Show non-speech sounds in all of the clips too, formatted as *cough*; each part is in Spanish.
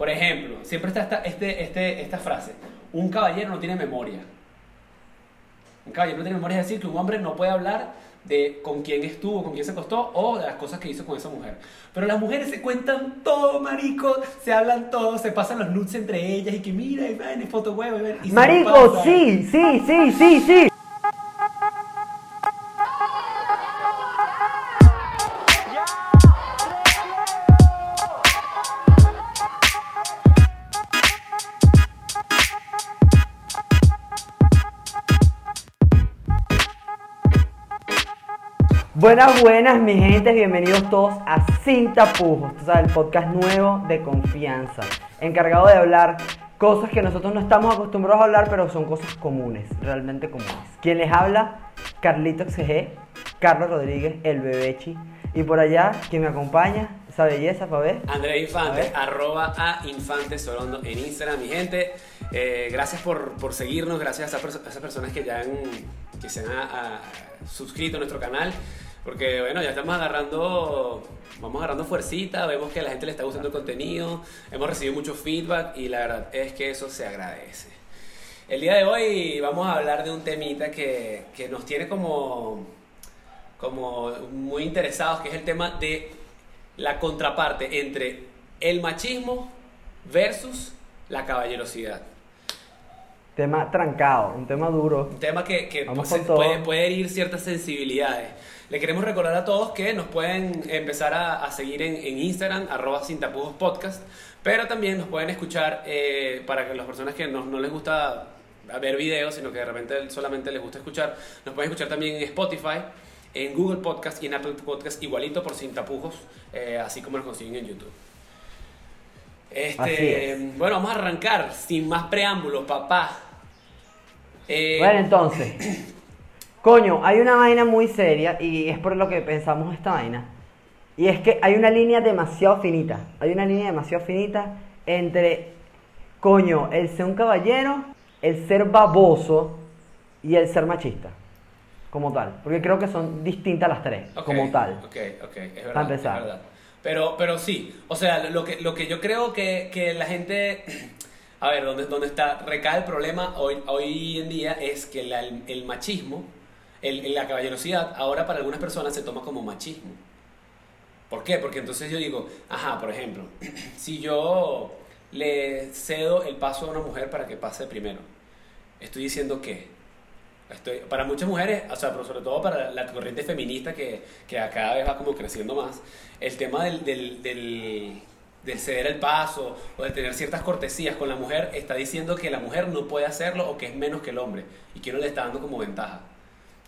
Por ejemplo, siempre está esta, este, este, esta frase, un caballero no tiene memoria. Un caballero no tiene memoria, es decir, que un hombre no puede hablar de con quién estuvo, con quién se acostó o de las cosas que hizo con esa mujer. Pero las mujeres se cuentan todo, marico, se hablan todo, se pasan los nudes entre ellas y que mira, y ven, foto huevo, y ven, y Marico, sí, sí, sí, sí, sí. Buenas, buenas, mi gente, bienvenidos todos a Sin Tapujos, tú sabes, el podcast nuevo de confianza, encargado de hablar cosas que nosotros no estamos acostumbrados a hablar, pero son cosas comunes, realmente comunes. Quien les habla, Carlito XG, Carlos Rodríguez, el Bebechi, y por allá, quien me acompaña, esa belleza, para ver. Andrea A Infante, ver. arroba a Infante Sorondo en Instagram, mi gente. Eh, gracias por, por seguirnos, gracias a esas, perso- a esas personas que ya han, que se han ah, suscrito a nuestro canal. Porque bueno, ya estamos agarrando, vamos agarrando fuercita, vemos que a la gente le está gustando el contenido, hemos recibido mucho feedback y la verdad es que eso se agradece. El día de hoy vamos a hablar de un temita que, que nos tiene como, como muy interesados, que es el tema de la contraparte entre el machismo versus la caballerosidad. Tema trancado, un tema duro. Un tema que, que pues, puede, puede herir ciertas sensibilidades. Le queremos recordar a todos que nos pueden empezar a, a seguir en, en Instagram, arroba sin tapujos podcast, pero también nos pueden escuchar eh, para que las personas que no, no les gusta ver videos, sino que de repente solamente les gusta escuchar, nos pueden escuchar también en Spotify, en Google Podcast y en Apple Podcast, igualito por sin tapujos, eh, así como nos consiguen en YouTube. Este, Así es. Bueno, vamos a arrancar sin más preámbulos, papá. Eh, Bueno, entonces, *clears throat* coño, hay una vaina muy seria y es por lo que pensamos esta vaina. Y es que hay una línea demasiado finita. Hay una línea demasiado finita entre, coño, el ser un caballero, el ser baboso y el ser machista. Como tal. Porque creo que son distintas las tres. Como tal. Ok, ok, es verdad. Para empezar. es verdad. Pero, pero sí, o sea, lo que, lo que yo creo que, que la gente, *clears throat* a ver, donde, donde está, recae el problema hoy, hoy en día es que el, el machismo, el, la caballerosidad, ahora para algunas personas se toma como machismo. ¿Por qué? Porque entonces yo digo, ajá, por ejemplo, *clears throat* si yo le cedo el paso a una mujer para que pase primero, estoy diciendo que Estoy, para muchas mujeres, o sea, pero sobre todo para la corriente feminista que, que cada vez va como creciendo más, el tema del, del, del, del ceder el paso o de tener ciertas cortesías con la mujer está diciendo que la mujer no puede hacerlo o que es menos que el hombre y que uno le está dando como ventaja.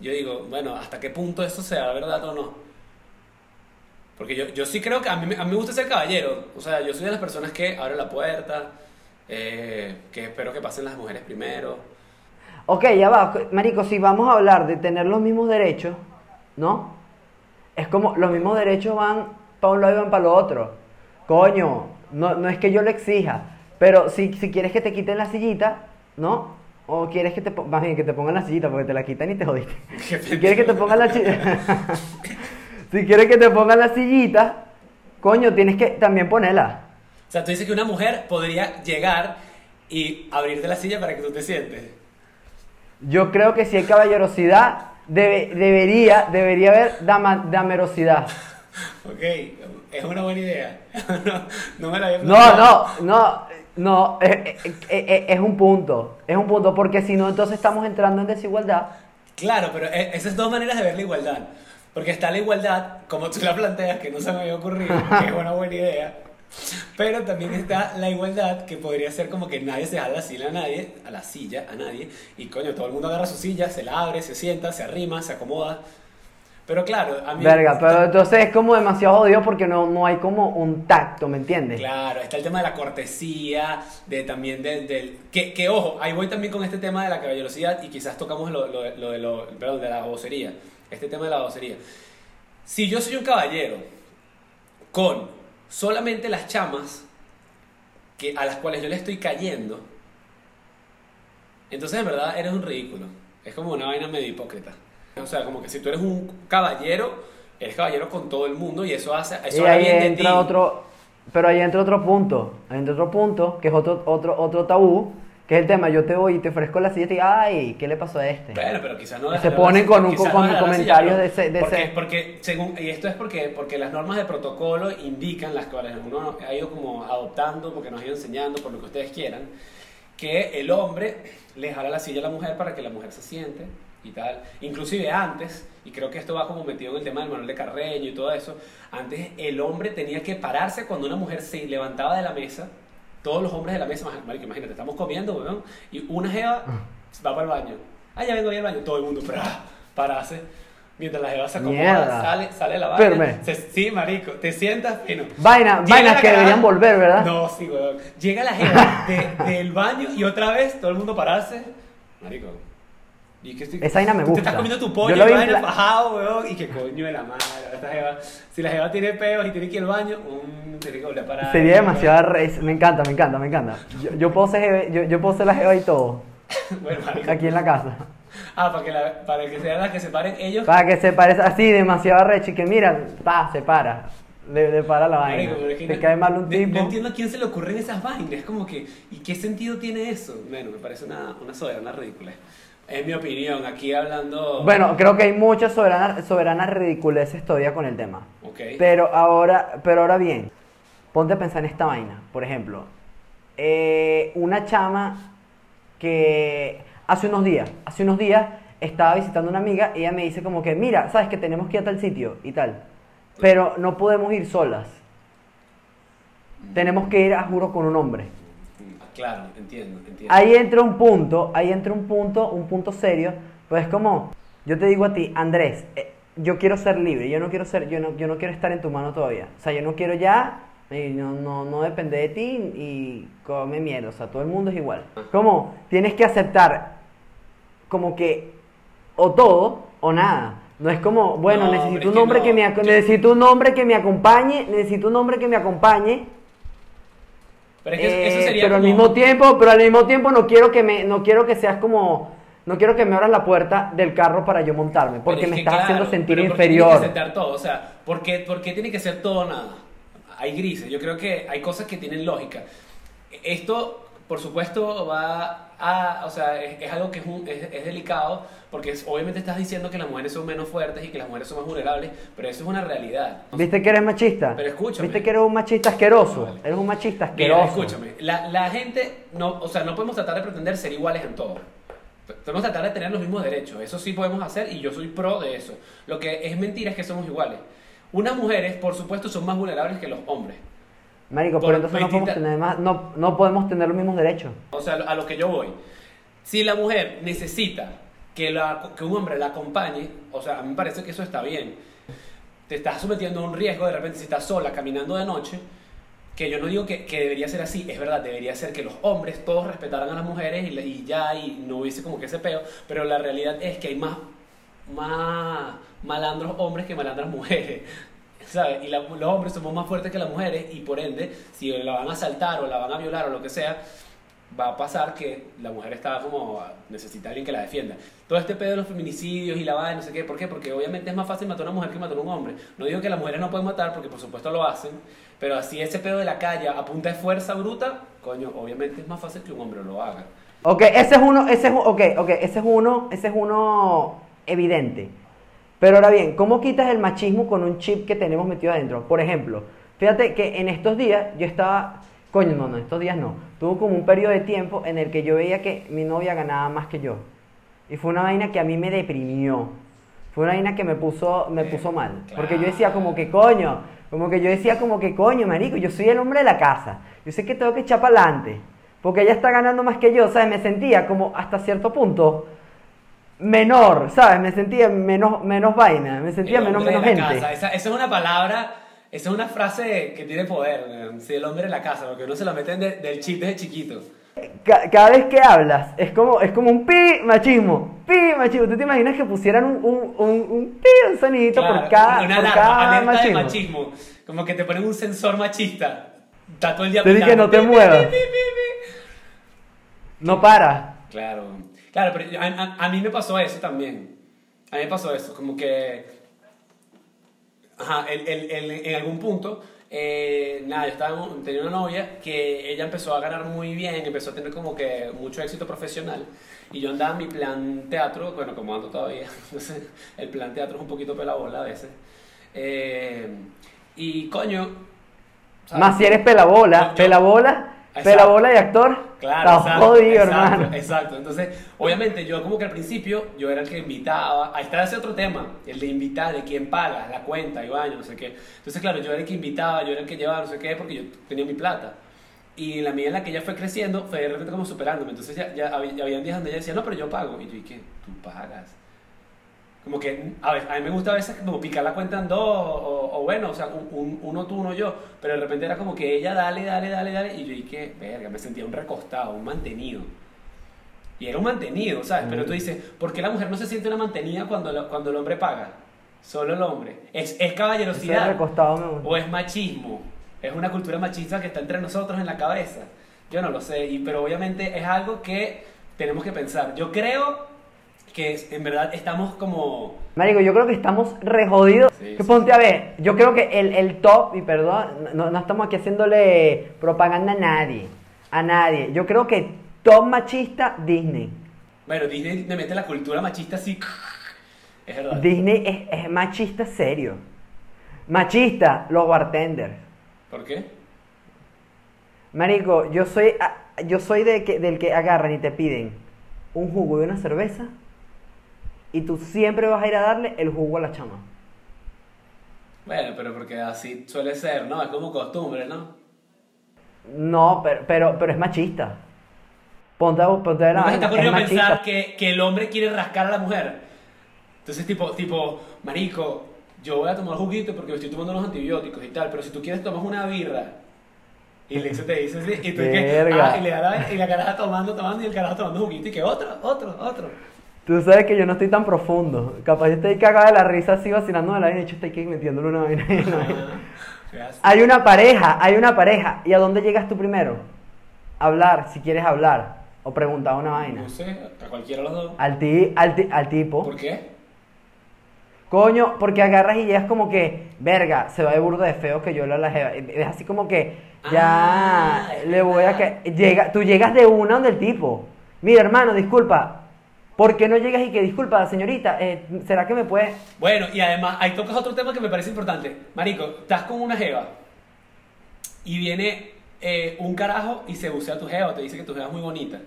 Yo digo, bueno, ¿hasta qué punto eso sea verdad o no? Porque yo, yo sí creo que a mí, a mí me gusta ser caballero. O sea, yo soy de las personas que abre la puerta, eh, que espero que pasen las mujeres primero. Ok, ya va. Marico, si vamos a hablar de tener los mismos derechos, ¿no? Es como los mismos derechos van para un lado y van para lo otro. Coño, no, no es que yo lo exija, pero si, si quieres que te quiten la sillita, ¿no? O quieres que te, más bien que te pongan la sillita porque te la quitan y te jodiste. *laughs* Si quieres que te pongan la sillita, *laughs* si quieres que te pongan la sillita, coño, tienes que también ponerla. O sea, tú dices que una mujer podría llegar y abrirte la silla para que tú te sientes. Yo creo que si hay caballerosidad, debe- debería, debería haber dama- damerosidad. Ok, es una buena idea. *laughs* no, no me la había No, no, no, no, eh, eh, eh, eh, es un punto, es un punto, porque si no, entonces estamos entrando en desigualdad. Claro, pero esas dos maneras de ver la igualdad. Porque está la igualdad, como tú la planteas, que no se me había ocurrido, que es una buena idea. Pero también está la igualdad, que podría ser como que nadie se jala la silla a nadie, a la silla a nadie, y coño, todo el mundo agarra su silla, se la abre, se sienta, se arrima, se acomoda. Pero claro, a mí... Verga, pero entonces es como demasiado jodido porque no, no hay como un tacto, ¿me entiendes? Claro, está el tema de la cortesía, de también del... del que, que, ojo, ahí voy también con este tema de la caballerosidad y quizás tocamos lo, lo, lo de, lo, perdón, de la vocería. Este tema de la vocería. Si yo soy un caballero con solamente las chamas que, a las cuales yo le estoy cayendo, entonces en verdad eres un ridículo. Es como una vaina medio hipócrita. O sea, como que si tú eres un caballero, eres caballero con todo el mundo y eso hace... Eso y ahí bien de entra ti. otro, pero ahí entra otro punto, ahí entra otro punto, que es otro, otro, otro tabú, que es el tema, yo te voy y te ofrezco la silla y te digo, ay, ¿qué le pasó a este? Bueno, pero quizás no Se ponen con un- con no comentarios de ese- de porque, ese- porque según y esto es porque porque las normas de protocolo indican las cuales uno ha ido como adoptando porque nos ha ido enseñando por lo que ustedes quieran que el hombre le jala la silla a la mujer para que la mujer se siente y tal inclusive antes y creo que esto va como metido en el tema del manual de Carreño y todo eso antes el hombre tenía que pararse cuando una mujer se levantaba de la mesa todos los hombres de la mesa marico, imagínate estamos comiendo weón, y una jeva va para el baño ah ya vengo voy al baño todo el mundo para pararse mientras la jeva se acomoda Mierda. sale sale la Firme. vaina se- sí marico te sientas fino Vaina, Llega vainas la que deberían volver, ¿verdad? no, sí, weón. Llega la *laughs* jeva de- del baño y otra vez todo el mundo pararse. Marico. ¿Y qué estoy- Esa vaina me Tú te gusta. estás comiendo tu Yo pollo lo y vi vaina fajado, weón. Y que coño de la madre. Jeva, si la jeva tiene peos y tiene que ir al baño, un, tiene que volver a parar. Sería demasiado re- me encanta, me encanta, me encanta. Yo, yo puedo ser, yo, yo puedo ser la jeva y todo, *laughs* Bueno, aquí en la casa. Ah, para que, la, para que sean las que se paren ellos. Para que se parezca así, demasiado recho y que mira, pa, se para. Le, le para la vaina. Marico, que Te no- cae mal un tipo. No entiendo a quién se le ocurren esas vainas. Es como que, ¿y qué sentido tiene eso? Bueno, me parece una, una soberana ridícula. Es mi opinión, aquí hablando. Bueno, creo que hay muchas soberanas, soberanas ridiculeces todavía con el tema. Ok. Pero ahora, pero ahora bien, ponte a pensar en esta vaina. Por ejemplo, eh, una chama que hace unos días, hace unos días estaba visitando una amiga y ella me dice como que, mira, sabes que tenemos que ir a tal sitio y tal, pero no podemos ir solas. Tenemos que ir, a juro, con un hombre. Claro, entiendo, entiendo. Ahí entra un punto, ahí entra un punto, un punto serio, pues es como, yo te digo a ti, Andrés, eh, yo quiero ser libre, yo no quiero ser, yo no, yo no quiero estar en tu mano todavía, o sea, yo no quiero ya, y no, no, no depende de ti y come mierda, o sea, todo el mundo es igual. Como, tienes que aceptar como que o todo o nada. No es como, bueno, No, necesito un que hombre no. que me Yo- necesito un hombre que me acompañe, necesito un hombre que me acompañe Pero es que eh, sería pero al mismo tiempo, pero al mismo tiempo no quiero que me, no quiero que seas como, no quiero que me abras la puerta del carro para yo montarme, porque es me estás claro, haciendo sentir pero ¿por qué tiene inferior. que aceptar todo? O sea, ¿por qué, por qué tiene que ser todo nada? Hay grises. Yo creo que hay cosas que tienen lógica. Esto, por supuesto, va a... O sea, es, es algo que es, un- es, es delicado porque es- obviamente estás diciendo que las mujeres son menos fuertes y que las mujeres son más vulnerables, pero eso es una realidad. ¿Viste que eres machista? Pero escúchame. ¿Viste que eres un machista asqueroso? Vale. Eres un machista Mira, asqueroso. escúchame, la, la gente, no, o sea, no podemos tratar de pretender ser iguales en todo. Podemos tratar de tener los mismos derechos, eso sí podemos hacer y yo soy pro de eso. Lo que es mentira es que somos iguales. Unas mujeres, por supuesto, son más vulnerables que los hombres. Marico, pero entonces no podemos, tener más, no, no podemos tener los mismos derechos. O sea, a lo que yo voy. Si la mujer necesita que, la, que un hombre la acompañe, o sea, a mí me parece que eso está bien. Te estás sometiendo a un riesgo de repente si estás sola caminando de noche, que yo no digo que, que debería ser así, es verdad, debería ser que los hombres todos respetaran a las mujeres y, y ya, y no hubiese como que ese peo, pero la realidad es que hay más, más malandros hombres que malandras mujeres. ¿Sabes? Y la- los hombres somos más fuertes que las mujeres y por ende, si la van a asaltar o la van a violar o lo que sea, va a pasar que la mujer está como necesita a alguien que la defienda. Todo este pedo de los feminicidios y la vaina, no sé qué, ¿por qué? Porque obviamente es más fácil matar a una mujer que matar a un hombre. No digo que las mujeres no pueden matar, porque por supuesto lo hacen, pero así ese pedo de la calle a punta de fuerza bruta, coño, obviamente es más fácil que un hombre lo haga. Ok, ese es uno, ese es, un- ok, ok, ese es uno, ese es uno evidente. Pero ahora bien, ¿cómo quitas el machismo con un chip que tenemos metido adentro? Por ejemplo, fíjate que en estos días yo estaba, coño, no, no, estos días no. Tuvo como un periodo de tiempo en el que yo veía que mi novia ganaba más que yo. Y fue una vaina que a mí me deprimió. Fue una vaina que me puso, me Eh, puso mal. claro. Porque yo decía como que coño, como que yo decía como que coño, marico, yo soy el hombre de la casa. Yo sé que tengo que echar para adelante. Porque ella está ganando más que yo, ¿sabes? Me sentía como hasta cierto punto menor, ¿sabes? Me sentía menos, menos vaina, me sentía El menos, menos de la gente. casa. Esa, esa es una palabra, esa es una frase que tiene poder, sí, el hombre de la casa, porque uno se lo meten de- del chip desde chiquito. Ca- cada vez que hablas es como, es como un pi machismo, pi machismo. ¿Tú te imaginas que pusieran un, un, un, un pi, un sonidito Claro, por cada, una por alarma, cada machismo? de machismo. Como que te ponen un sensor machista. Está todo el día Te dije, pitando, no te muevas. No para. Claro, claro, pero a, a- a mí me pasó eso también. A mí me pasó eso, como que. Ajá, el- el- el- en algún punto eh, nada, yo estaba, tenía una novia que ella empezó a ganar muy bien, empezó a tener como que mucho éxito profesional. Y yo andaba en mi plan teatro, bueno, como ando todavía, *laughs* entonces el plan teatro es un poquito pelabola a veces. Eh, y coño. ¿sabes? Más si eres pelabola, Yo- pelabola, Exacto. pelabola y actor. Claro, Estás exacto, jodido, exacto, hermano. Exacto. Entonces, obviamente, yo como que al principio, yo era el que invitaba. Ahí está ese otro tema, el de invitar, de quién paga, la cuenta, y baño, no sé qué. Entonces, claro, yo era el que invitaba, yo era el que llevaba, no sé qué, porque yo tenía mi plata. Y en la medida en la que ella fue creciendo, fue de repente como superándome. Entonces, ya, ya, había, ya habían días donde ella decía, no, pero yo pago. Y yo, ¿y qué? ¿Tú pagas? Como que, a, ver, a mí me gusta a veces como picar la cuenta en dos, o, o bueno, o sea, un, un- uno tú, uno yo, pero de repente era como que ella dale, dale, dale, dale, y yo, ¿y qué? Verga, me sentía un recostado, un mantenido. Y era un mantenido, ¿sabes? Pero tú dices, ¿por qué la mujer no se siente una mantenida cuando, la- cuando el hombre paga? Solo el hombre. ¿Es, es caballerosidad? recostado. ¿O es machismo? ¿Es una cultura machista que está entre nosotros en la cabeza? Yo no lo sé, y, pero obviamente es algo que tenemos que pensar. Yo creo que en verdad estamos como... Marico, yo creo que estamos re jodidos. Sí, que sí. ponte a ver, yo creo que el, el top, y perdón, no, no estamos aquí haciéndole propaganda a nadie. A nadie. Yo creo que top machista, Disney. Bueno, Disney me mete la cultura machista así... *laughs* Es verdad. Disney es, es machista serio. Machista, los bartenders. ¿Por qué? Marico, yo soy, a- yo soy de que, del que agarran y te piden un jugo y una cerveza. Y tú siempre vas a ir a darle el jugo a la chama. Bueno, pero porque así suele ser, ¿no? Es como costumbre, ¿no? No, pero, pero, pero es machista. Ponte a, ponte ver la ¿No te ocurrido es machista. pensar que, que el hombre quiere rascar a la mujer? Entonces, tipo, tipo, marico, yo voy a tomar juguito porque me estoy tomando los antibióticos y tal, pero si tú quieres tomas una birra. Y le te dice así, y tú que, ah, y le da la, y la caraja tomando, tomando, y el carajo tomando juguito, y que otro, otro, otro. Tú sabes que yo no estoy tan profundo. Capaz yo estoy cagada de la risa así vacilando de la vaina y yo estoy aquí metiéndole una vaina. *laughs* Hay una pareja, hay una pareja. ¿Y a dónde llegas tú primero? Hablar, si quieres hablar. O preguntar una vaina. No sé, a cualquiera de los dos. Al, ti, al, ti- al tipo. ¿Por qué? Coño, porque agarras y llegas como que, verga, se va de burdo de feo que yo lo la jeva. Es así como que, ya, Ah, le voy a que. Llega, tú llegas de una donde el tipo. Mira, hermano, disculpa. ¿Por qué no llegas y que, disculpa, señorita, eh, ¿será que me puede.? Bueno, y además, ahí tocas otro tema que me parece importante. Marico, estás con una jeva y viene eh, un carajo y se bucea a tu jeva, te dice que tu jeva es muy bonita.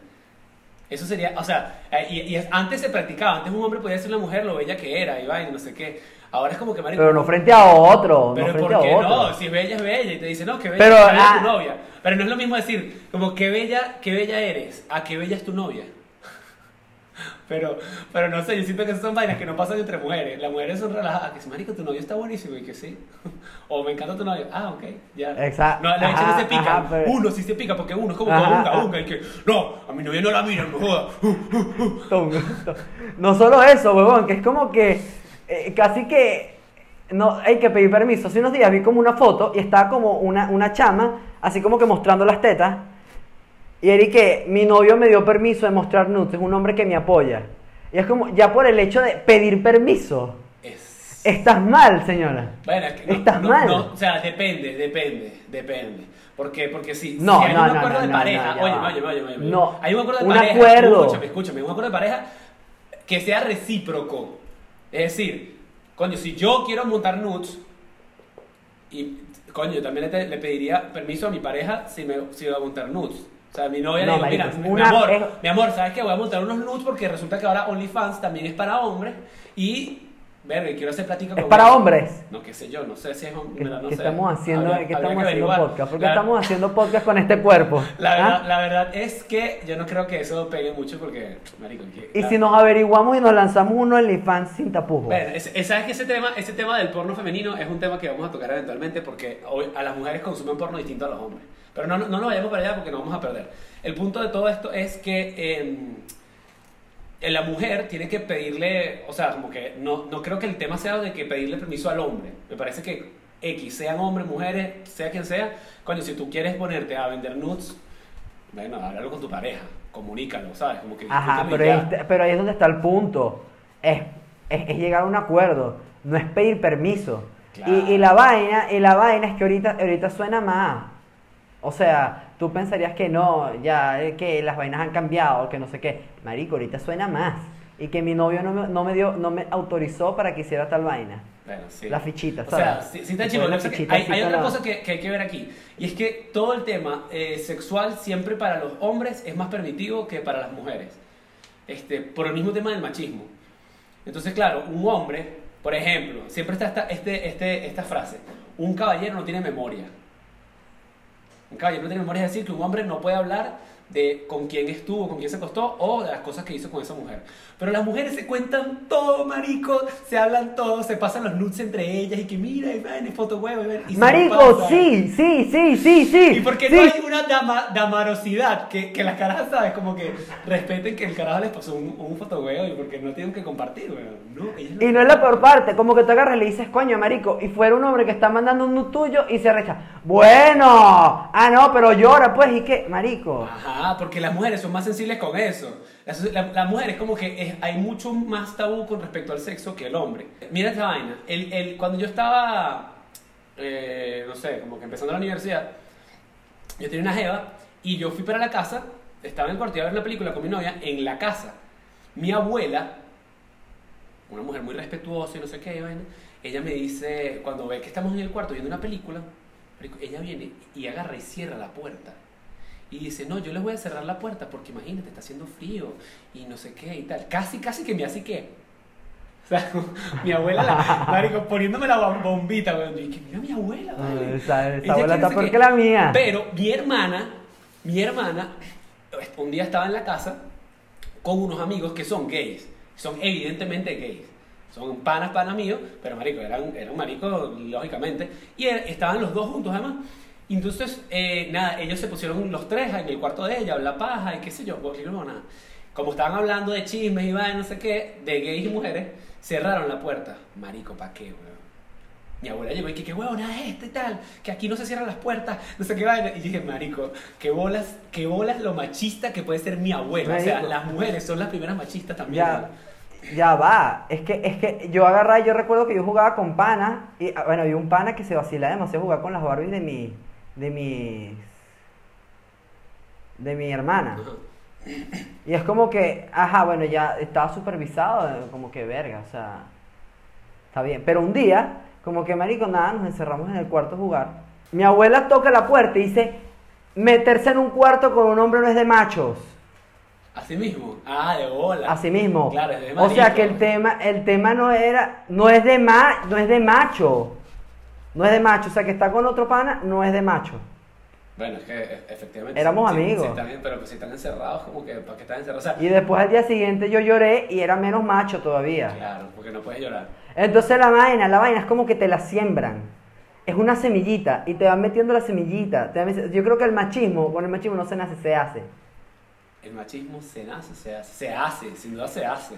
Eso sería, o sea, eh, y, y es- antes se practicaba, antes un hombre podía decir a una mujer lo bella que era y vaina, no sé qué. Ahora es como que, marico, Pero no frente a otro, pero no ¿por frente qué a otro. no? Si es bella, es bella. Y te dice, no, que bella, Pero, es ah. tu novia. Pero no es lo mismo decir, como, qué bella, qué bella eres, a qué bella es tu novia. Pero, pero no sé, yo siento que esas son vainas que no pasan entre mujeres. Las mujeres son relajadas, que si, marico, tu novio está buenísimo y que sí. *laughs* O me encanta tu novio. Ah, ok, ya. Exacto. No, la gente no se pica. ajá, pero- Uno sí se pica porque uno es como Ajá, unga, unga. Y que, no, a mi novia no la miran, no joda. *laughs* No solo eso, huevón, que es como que eh, casi que no hay que pedir permiso. Hace unos días vi como una foto y estaba como una, una chama, así como que mostrando las tetas. Y era y que mi novio me dio permiso de mostrar nudes, es un hombre que me apoya. Y es como, ya por el hecho de pedir permiso, Es... estás mal, señora. Bueno, es que no, Estás no, mal. no, o sea, depende, depende, depende. ¿Por qué? Porque si, No, si hay no, un acuerdo no, de pareja, oye, oye, oye, oye, No, hay un acuerdo de un pareja, acuerdo. escúchame, escúchame, un acuerdo de pareja que sea recíproco. Es decir, coño, si yo quiero montar nudes y coño, yo también le, te- le pediría permiso a mi pareja si me si va a montar nudes. O sea, mi novia No, le digo, mira, mi una- amor, mi amor, ¿sabes qué? Voy a montar unos nudes porque resulta que ahora OnlyFans también es para hombres y, verga, quiero hacer plática Es con para ella. hombres. No, qué sé yo, no sé si es ¿Qué, hombre, no qué sé. estamos haciendo, Habría- qué estamos que haciendo podcast? ¿Por qué La- estamos haciendo podcast con este cuerpo? La ¿Ah? verdad, la verdad es que yo no creo que eso pegue mucho porque, marico, que- Y la- si nos averiguamos y nos lanzamos uno en OnlyFans sin tapujos. Es- es- sabes que ese tema, ese tema del porno femenino es un tema que vamos a tocar eventualmente porque hoy a las mujeres consumen porno distinto a los hombres. Pero no, no, no nos vayamos para allá porque nos vamos a perder. El punto de todo esto es que eh, la mujer tiene que pedirle, o sea, como que no, no creo que el tema sea de que pedirle permiso al hombre. Me parece que X, sean hombres, mujeres, sea quien sea, coño, si tú quieres ponerte a vender nudes, bueno, háblalo con tu pareja, comunícalo, ¿sabes? Como que Ajá, pero está- pero ahí es donde está el punto. Es, es, es llegar a un acuerdo. No es pedir permiso. Claro. Y, y la vaina, y la vaina es que ahorita, ahorita suena más. O sea, tú pensarías que no, ya, eh, que las vainas han cambiado, que no sé qué. Marico, ahorita suena más. Y que mi novio no me, no me dio, no me autorizó para que hiciera tal vaina. Bueno, sí. La fichita, O sea, sí, sí está chido. hay, hay con otra cosa que, que hay que ver aquí. Y es que todo el tema eh, sexual siempre para los hombres es más permitido que para las mujeres. Este, por el mismo tema del machismo. Entonces, claro, un hombre, por ejemplo, siempre está esta, este, este, esta frase. Un caballero no tiene memoria. Un caballero no tiene memoria, es decir, que un hombre no puede hablar de con quién estuvo, con quién se acostó o de las cosas que hizo con esa mujer. Pero las mujeres se cuentan todo, marico, se hablan todo, se pasan los nudes entre ellas y que mira, y ven, y foto huevo, y ven, y Marico, sí, sí, sí, sí, sí. ¿Y por qué sí. no hay una dama, damarosidad? Que, que las carajas, ¿sabes? Como que respeten que el carajo les pasó un, un fotohuevo y porque no tienen que compartir, weón. No, Y no es la peor parte, como que te agarras y le dices, coño, marico, y fuera un hombre que está mandando un nude tuyo y se recha. Bueno, ah, no, pero llora, pues, ¿y qué? Marico. Ajá, porque las mujeres son más sensibles con eso. Las, la- las mujeres como que es- hay mucho más tabú con respecto al sexo que el hombre. Mira esta vaina. El, el- cuando yo estaba, eh, no sé, como que empezando la universidad, yo tenía una jeva y yo fui para la casa, estaba en el cuarto a ver la película con mi novia en la casa. Mi abuela, una mujer muy respetuosa y no sé qué, vaina, ella me dice, cuando ve que estamos en el cuarto viendo una película, ella viene y agarra y cierra la puerta. Y dice, no, yo les voy a cerrar la puerta porque imagínate, está haciendo frío y no sé qué y tal. Casi, casi que me hace que. O sea, *laughs* mi abuela, la, marico, poniéndome la bom- bombita, weón. Y que mira mi abuela, vale. Ah, esa- abuela está peor que la mía. Pero mi hermana, mi hermana, un día estaba en la casa con unos amigos que son gays. Son evidentemente gays. Son panas, panas míos, pero marico, eran, eran maricos, lógicamente. Y er- estaban los dos juntos, además. Entonces, eh, nada, ellos se pusieron los tres en el cuarto de ella, la paja y qué sé yo, nada. Como estaban hablando de chismes y vaina, no sé qué, de gays y mujeres, cerraron la puerta. Marico, ¿pa' qué, weón? Mi abuela llegó y que qué huevona es este y tal, que aquí no se cierran las puertas, no sé qué vaina. Y dije, marico, qué bolas, qué bolas lo machista que puede ser mi abuela. O sea, Marico. las mujeres son las primeras machistas también. Ya, ya va. Es que, es que yo agarraba, yo recuerdo que yo jugaba con pana. Y ah, bueno, había un pana que se vacilaba demasiado jugar con las Barbies de mi. De mis. de mi hermana. Y es como que, ajá, bueno, ya estaba supervisado, como que verga, o sea. Está bien. Pero un día, como que marico, nada, nos encerramos en el cuarto a jugar. Mi abuela toca la puerta y dice: meterse en un cuarto con un hombre no es de machos. Así mismo. Ah, de bola. Así mismo. Claro, es de o sea que el tema, el tema no era, no es de ma, no es de macho. No es de macho, o sea que está con otro pana, no es de macho. Bueno, es que e- efectivamente. Éramos amigos. sí están pero pues si están encerrados, como que, ¿para qué están encerrados? O sea, Y después al día siguiente yo lloré y era menos macho todavía. claro, porque no puedes llorar. Entonces la vaina, la vaina es como que te la siembran. Es una semillita y te van metiendo la semillita. te van meti- Yo creo que el machismo, con el machismo no se nace, se hace. El machismo se nace, se hace, se hace, sin duda se hace.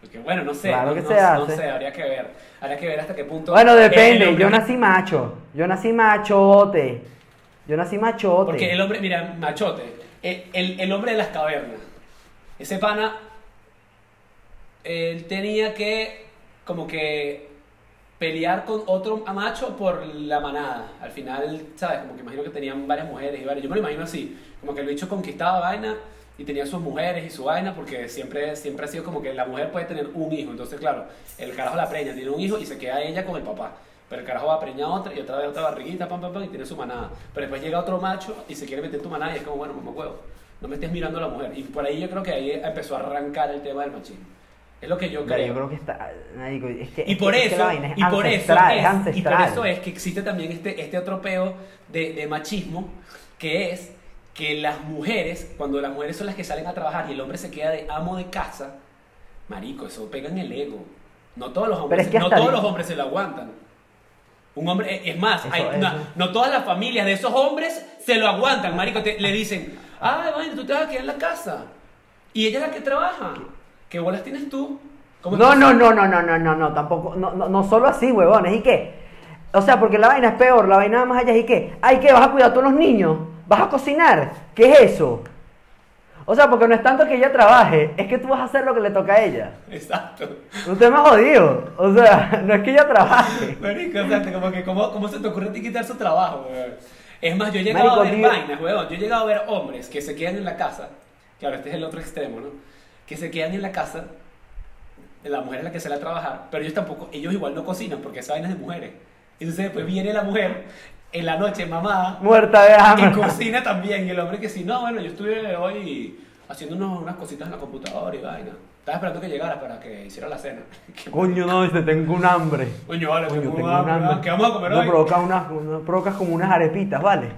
Porque bueno, no sé, Claro que no- se no hace. sé, habría que ver, habría que ver hasta qué punto. Bueno, depende. Yo nací macho. Yo nací machote. Yo nací machote. Porque el hombre, mira, machote, el, el- el hombre de las cavernas, ese pana, él tenía que como que pelear con otro macho por la manada. Al final, ¿sabes? Como que imagino que tenían varias mujeres y varios. Yo me lo imagino así, como que el bicho conquistaba vaina y tenía sus mujeres y su vaina porque siempre, siempre ha sido como que la mujer puede tener un hijo. Entonces, claro, el carajo la preña, tiene un hijo y se queda ella con el papá. Pero el carajo va a preñar otra y otra vez otra barriguita, pam, pam, pam, y tiene su manada. Pero después llega otro macho y se quiere meter tu manada y es como, bueno, mamá huevo, no me estés mirando a la mujer. Y por ahí yo creo que ahí empezó a arrancar el tema del machismo. Es lo que yo Pero creo. yo creo que está. es que, Y por es eso, es y por eso y por eso es que existe también este, este atropeo de, de machismo, que es que las mujeres, cuando las mujeres son las que salen a trabajar y el hombre se queda de amo de casa, marico, eso pega en el ego. No todos los hombres, es que no todos los hombres se lo aguantan. Un hombre, eh, es más, Eso, hay eso. una- no todas las familias de esos hombres se lo aguantan, marico, te- le dicen, ay, bueno, tú te vas a quedar en la casa. Y ella es la que trabaja. ¿Qué bolas tienes tú? ¿Cómo No, no, no, no, no, no, no, no, tampoco, no, no, no solo así, huevones, ¿y qué? O sea, porque la vaina es peor, la vaina más allá es ¿y qué? ¿Ay qué? ¿Vas a cuidar a todos los niños? ¿Vas a cocinar? ¿Qué es eso? O sea, porque no es tanto que ella trabaje, es que tú vas a hacer lo que le toca a ella. Exacto. Usted me ha jodido. O sea, *laughs* no es que ella trabaje. Marico, o sea, como que, ¿cómo, ¿cómo se te ocurre a ti quitar su trabajo, weón? Es más, yo he llegado Marico, a ver tío. vainas, weón. Yo he llegado a ver hombres que se quedan en la casa. Claro, este es el otro extremo, ¿no? Que se quedan en la casa. La mujer es la que sale a trabajar, pero ellos tampoco, ellos igual no cocinan porque esa vaina es de mujeres. Entonces después viene la mujer en la noche mamada Muerta de hambre. cocina también. Y el hombre que sí, no, bueno, yo estuve hoy haciendo unos- unas cositas en la computadora y vaina. Estaba esperando que llegara para que hiciera la cena. *laughs* Qué Coño, no, dice, tengo un hambre. Coño, vale, Coño, tengo tengo un hambre, hambre. ¿Qué vamos a comer No, hoy? provoca unas, no, provocas como unas arepitas, ¿vale?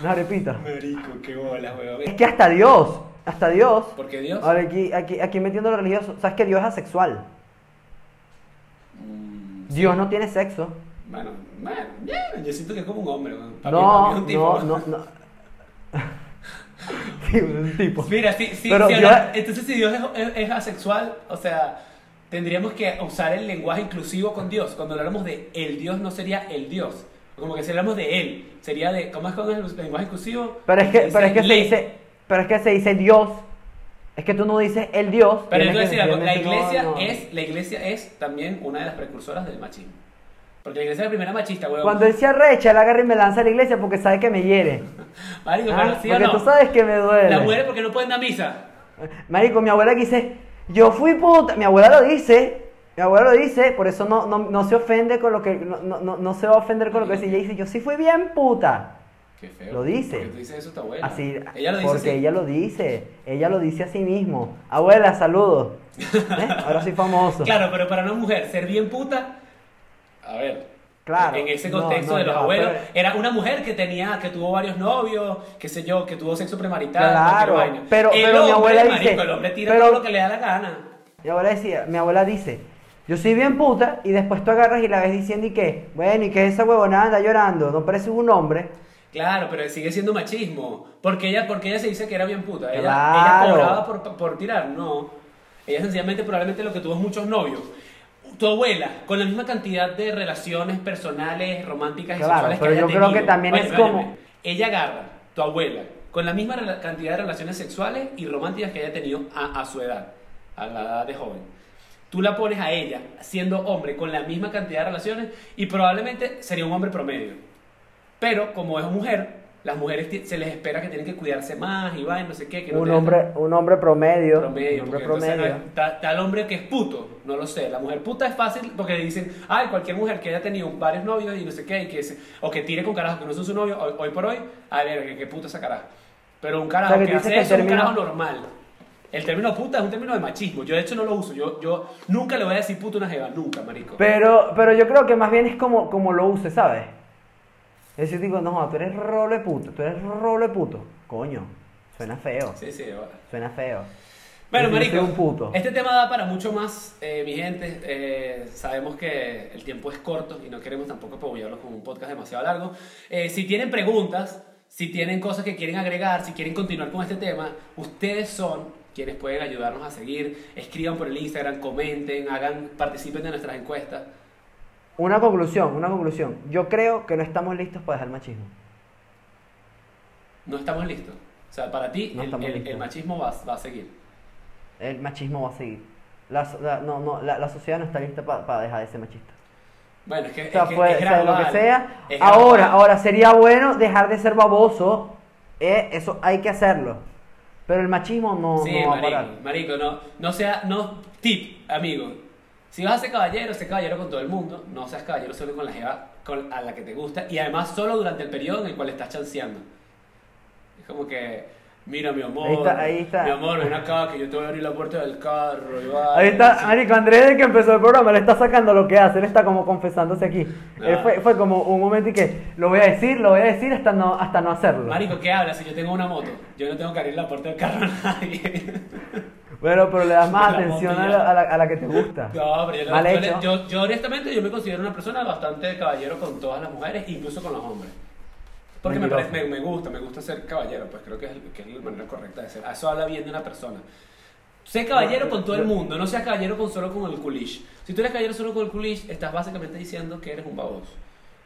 Unas arepitas. Marico, qué bolas, weón. Es que hasta Dios, hasta Dios. Porque Dios. Ahora aquí, aquí, aquí metiendo lo religioso. ¿Sabes que Dios es asexual? Mm, Dios no tiene sexo. Bueno, bueno, yo siento que es como un hombre. Para mí- para mí No, es un tipo. no, no, no. *laughs* Sí, un tipo. Mira, si, si, Pero si habla- entonces si Dios es, es- es asexual, o sea, tendríamos que usar el lenguaje inclusivo con Dios. Cuando hablamos de el Dios, no sería el Dios. Como que si hablamos de él, sería de. ¿Cómo es con el lenguaje inclusivo? Pero es que, Se pero es que se dice, pero es que se dice Dios. Es que tú no dices el Dios. Pero yo decir algo, la no- iglesia, no. Es, la iglesia es también una de las precursoras del machismo. Porque la iglesia es la primera machista, weón. Cuando él se arrecha, él agarra y me lanza a la iglesia porque sabe que me hiere. *laughs* Marico, Ah, pero sí o porque no. tú sabes que me duele. Las mujeres porque no pueden dar misa. Marico, mi abuela que dice, yo fui puta. Mi abuela lo dice. Mi abuela lo dice, por eso no, no, no se ofende con lo que. No, no, no- se va a ofender con lo que dice. Ella dice, yo sí fui bien puta. Qué feo. Lo dice. Porque tú dices eso tu abuela. Así, Ella lo dice porque así. ella lo dice. Ella lo dice a sí mismo. Abuela, saludos. *laughs* ¿Eh? Ahora soy famoso. Claro, pero para una mujer ser bien puta, a ver, Claro. en ese contexto no, de los abuelos, pero- era una mujer que tenía, que tuvo varios novios, qué sé yo, que tuvo sexo premarital, Claro, vaina. pero- el pero mi hombre, abuela dice- el hombre tira pero- todo lo que le da la gana. Mi abuela decía, mi abuela dice, yo soy bien puta y después tú agarras y la ves diciendo y qué, bueno, y que esa huevonada anda llorando, no pareces un hombre. Claro, pero sigue siendo machismo. Porque ella, porque ella se dice que era bien puta. Ella, Claro. ella cobraba por, por tirar, no. Ella sencillamente probablemente lo que tuvo es muchos novios. Tu abuela, con la misma cantidad de relaciones personales, románticas y Claro, sexuales pero que haya yo creo tenido. que también es Óyeme, como-. Ella agarra, tu abuela, con la misma rela- cantidad de relaciones sexuales y románticas que haya tenido a, a su edad, a la edad de joven. Tú la pones a ella, siendo hombre, con la misma cantidad de relaciones y probablemente sería un hombre promedio. Pero como es mujer, las mujeres se les espera que tienen que cuidarse más y va, no sé qué. Que no Un hombre, un hombre promedio. promedio. un hombre promedio. ta- tal hombre que es puto, no lo sé. La mujer puta es fácil porque le dicen, ay, cualquier mujer que haya tenido varios novios y no sé qué, y que se- o que tire con carajo que no son su novio, hoy, hoy por hoy, a ver, ¿qué, qué puta esa carajo? Pero un carajo O sea, que hace que eso es un término- carajo normal. El término puta es un término de machismo. Yo de hecho no lo uso. Yo, yo nunca le voy a decir puto a una jeva, nunca, marico. Pero, pero yo creo que más bien es como, como lo use, ¿sabes? Es decir, digo, no, tú eres roble puto, tú eres roble puto. Coño, suena feo, Sí, sí, bueno. suena feo. Bueno, marico, un puto. este tema da para mucho más, eh, mi gente. Eh, sabemos que el tiempo es corto y no queremos tampoco apabullarlos con un podcast demasiado largo. Eh, si tienen preguntas, si tienen cosas que quieren agregar, si quieren continuar con este tema, ustedes son quienes pueden ayudarnos a seguir. Escriban por el Instagram, comenten, hagan, participen de nuestras encuestas. Una conclusión, una conclusión. Yo creo que no estamos listos para dejar el machismo. No estamos listos. O sea, para ti No el, estamos el- listos. el machismo va, va a seguir. El machismo va a seguir. La, la- no, no, la, la sociedad no está lista para dejar de ser machista. Bueno, es que, O sea, es que puede es ser lo que sea. es Ahora, ahora sería bueno dejar de ser baboso. eh, eso hay que hacerlo. Pero el machismo no, Sí, no va a marico, parar. marico, no, no sea, no, tip, amigo, si vas a ser caballero, sé caballero con todo el mundo, no seas caballero solo con la jeva con, a la que te gusta, y además solo durante el periodo en el cual estás chanceando. Es como que, mira mi amor, Ahí está, ahí está. mi amor, ven acá que yo te voy a abrir la puerta del carro, y va, Ahí está. Marico, Andrés desde que empezó el programa le está sacando lo que hace, él está como confesándose aquí. Él Ah. fue, fue como un momento y que lo voy a decir, lo voy a decir hasta no, hasta no hacerlo. Marico, ¿qué hablas si yo tengo una moto? Yo no tengo que abrir la puerta del carro a nadie. Bueno, pero le das más *laughs* La atención a la, a la- a la que te gusta. No, pero yo, Mal yo, hecho. yo- yo honestamente yo me considero una persona bastante caballero con todas las mujeres, incluso con los hombres. Porque me, parece, me, me gusta, me gusta ser caballero, pues creo que es, que es la manera correcta de ser. Eso habla bien de una persona. Sé caballero con todo el mundo, no seas caballero con solo con el culish. Si tú eres caballero solo con el culish, estás básicamente diciendo que eres un baboso.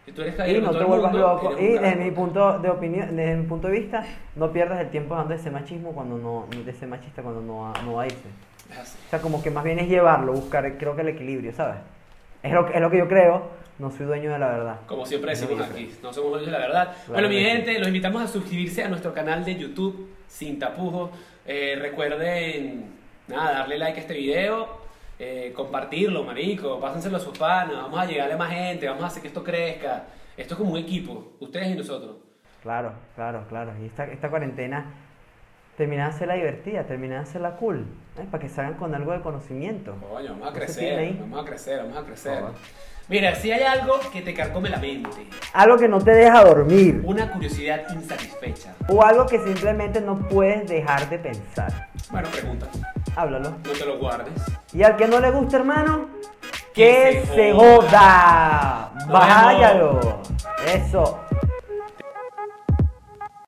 Si tú eres Y caballero no con te todo el vuelvas mundo, loco. Y desde mi punto de opinión, desde mi punto de vista, no pierdas el tiempo de ese machismo cuando no, de ese machista cuando no va, no va a irse. O sea, como que más bien es llevarlo, buscar, creo que el equilibrio, ¿sabes? Es lo, es lo que yo creo, no soy dueño de la verdad. Como siempre decimos aquí, no somos dueños de la verdad. Claro bueno, mi sí. gente, los invitamos a suscribirse a nuestro canal de YouTube, Sin Tapujos. Eh, recuerden, nada, darle like a este video, eh, compartirlo, marico, pásenselo a sus panas, vamos a llegarle a más gente, vamos a hacer que esto crezca. Esto es como un equipo, ustedes y nosotros. Claro, claro, claro. Y esta, esta cuarentena termina de hacerla divertida, termina de hacerla cool, ¿eh? para que salgan con algo de conocimiento. Coño, vamos a crecer, vamos a crecer, vamos a crecer. Mira, si hay algo que te carcome la mente, Algo que no te deja dormir. una curiosidad insatisfecha, O algo que simplemente no puedes dejar de pensar. bueno, pregunta, Háblalo. no te lo guardes. Y al que no le gusta, hermano, Que que se se joda. joda. Váyalo. Eso.